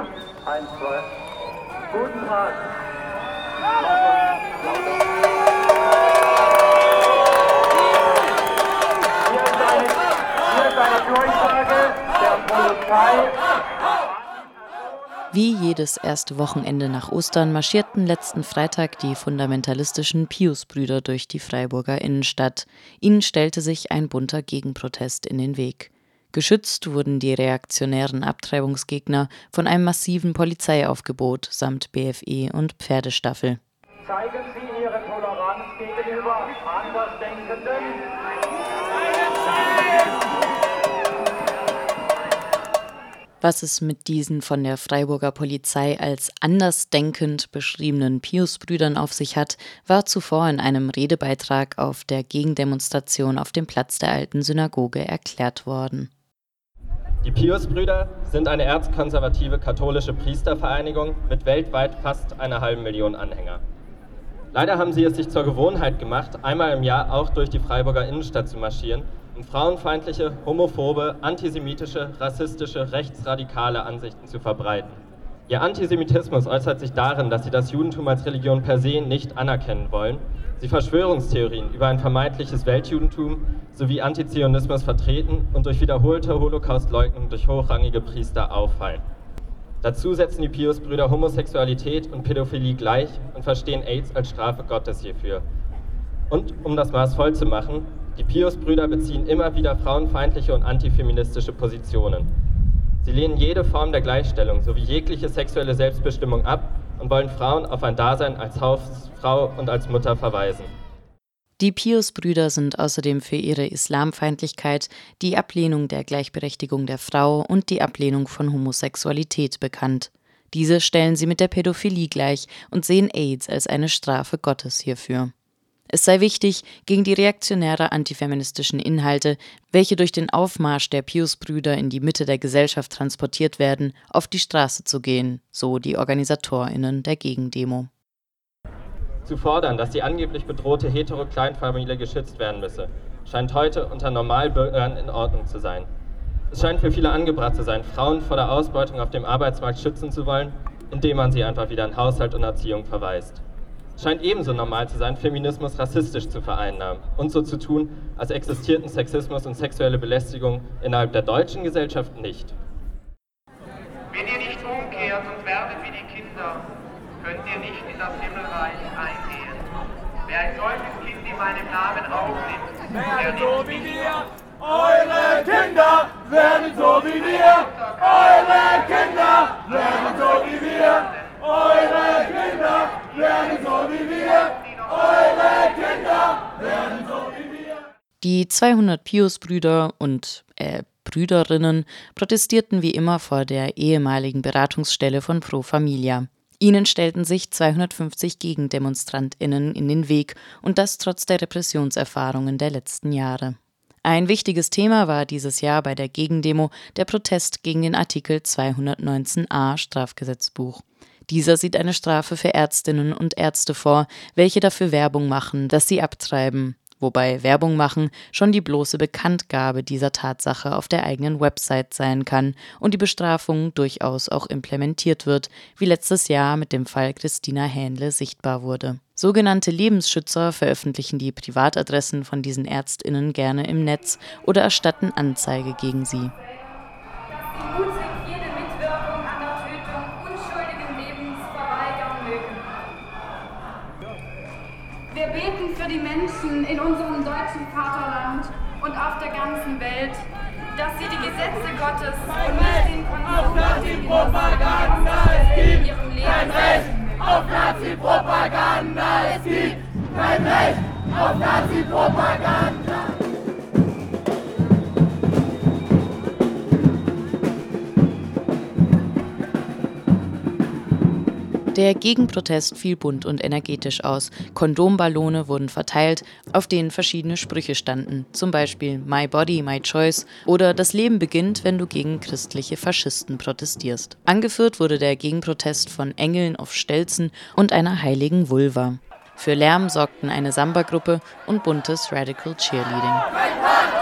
1, 2. Guten Tag. Wie jedes erste Wochenende nach Ostern marschierten letzten Freitag die fundamentalistischen Pius-Brüder durch die Freiburger Innenstadt. Ihnen stellte sich ein bunter Gegenprotest in den Weg. Geschützt wurden die reaktionären Abtreibungsgegner von einem massiven Polizeiaufgebot samt BFE und Pferdestaffel. Zeigen Sie Ihre Toleranz gegenüber Andersdenkenden. Was es mit diesen von der Freiburger Polizei als andersdenkend beschriebenen Pius-Brüdern auf sich hat, war zuvor in einem Redebeitrag auf der Gegendemonstration auf dem Platz der alten Synagoge erklärt worden. Die Pius-Brüder sind eine erzkonservative katholische Priestervereinigung mit weltweit fast einer halben Million Anhänger. Leider haben sie es sich zur Gewohnheit gemacht, einmal im Jahr auch durch die Freiburger Innenstadt zu marschieren und frauenfeindliche, homophobe, antisemitische, rassistische, rechtsradikale Ansichten zu verbreiten. Ihr Antisemitismus äußert sich darin, dass sie das Judentum als Religion per se nicht anerkennen wollen, sie Verschwörungstheorien über ein vermeintliches Weltjudentum sowie Antizionismus vertreten und durch wiederholte Holocaustleugnung durch hochrangige Priester auffallen. Dazu setzen die Pius-Brüder Homosexualität und Pädophilie gleich und verstehen AIDS als Strafe Gottes hierfür. Und um das Maß voll zu machen, die Pius-Brüder beziehen immer wieder frauenfeindliche und antifeministische Positionen. Sie lehnen jede Form der Gleichstellung sowie jegliche sexuelle Selbstbestimmung ab und wollen Frauen auf ein Dasein als Hausfrau und als Mutter verweisen. Die Pius-Brüder sind außerdem für ihre Islamfeindlichkeit, die Ablehnung der Gleichberechtigung der Frau und die Ablehnung von Homosexualität bekannt. Diese stellen sie mit der Pädophilie gleich und sehen AIDS als eine Strafe Gottes hierfür. Es sei wichtig, gegen die reaktionäre antifeministischen Inhalte, welche durch den Aufmarsch der Pius-Brüder in die Mitte der Gesellschaft transportiert werden, auf die Straße zu gehen, so die OrganisatorInnen der Gegendemo. Zu fordern, dass die angeblich bedrohte hetero-Kleinfamilie geschützt werden müsse, scheint heute unter Normalbürgern in Ordnung zu sein. Es scheint für viele angebracht zu sein, Frauen vor der Ausbeutung auf dem Arbeitsmarkt schützen zu wollen, indem man sie einfach wieder in Haushalt und Erziehung verweist scheint ebenso normal zu sein, Feminismus rassistisch zu vereinnahmen und so zu tun, als existierten Sexismus und sexuelle Belästigung innerhalb der deutschen Gesellschaft nicht. Wenn ihr nicht umkehrt und werdet wie die Kinder, könnt ihr nicht in das Himmelreich eingehen. Wer ein solches Kind in meinem Namen aufnimmt, der so wie wir. Eure Kinder werden so wie wir. Eure Kinder werden so wie wir. Eure Kinder werden so wie wir. Eure Kinder werden so wie wir. Die 200 Pius-Brüder und äh, Brüderinnen protestierten wie immer vor der ehemaligen Beratungsstelle von Pro Familia. Ihnen stellten sich 250 GegendemonstrantInnen in den Weg und das trotz der Repressionserfahrungen der letzten Jahre. Ein wichtiges Thema war dieses Jahr bei der Gegendemo der Protest gegen den Artikel 219a Strafgesetzbuch. Dieser sieht eine Strafe für Ärztinnen und Ärzte vor, welche dafür Werbung machen, dass sie abtreiben. Wobei Werbung machen schon die bloße Bekanntgabe dieser Tatsache auf der eigenen Website sein kann und die Bestrafung durchaus auch implementiert wird, wie letztes Jahr mit dem Fall Christina Hähnle sichtbar wurde. Sogenannte Lebensschützer veröffentlichen die Privatadressen von diesen Ärztinnen gerne im Netz oder erstatten Anzeige gegen sie. Wir beten für die Menschen in unserem deutschen Vaterland und auf der ganzen Welt, dass sie die Gesetze Gottes und nicht den Nazi-Propaganda, es gibt ihrem Leben kein Recht. Auf Nazi-Propaganda, es gibt kein Recht. Auf Nazi-Propaganda. Der Gegenprotest fiel bunt und energetisch aus. Kondomballone wurden verteilt, auf denen verschiedene Sprüche standen, zum Beispiel My Body, My Choice oder Das Leben beginnt, wenn du gegen christliche Faschisten protestierst. Angeführt wurde der Gegenprotest von Engeln auf Stelzen und einer heiligen Vulva. Für Lärm sorgten eine Samba-Gruppe und buntes Radical Cheerleading.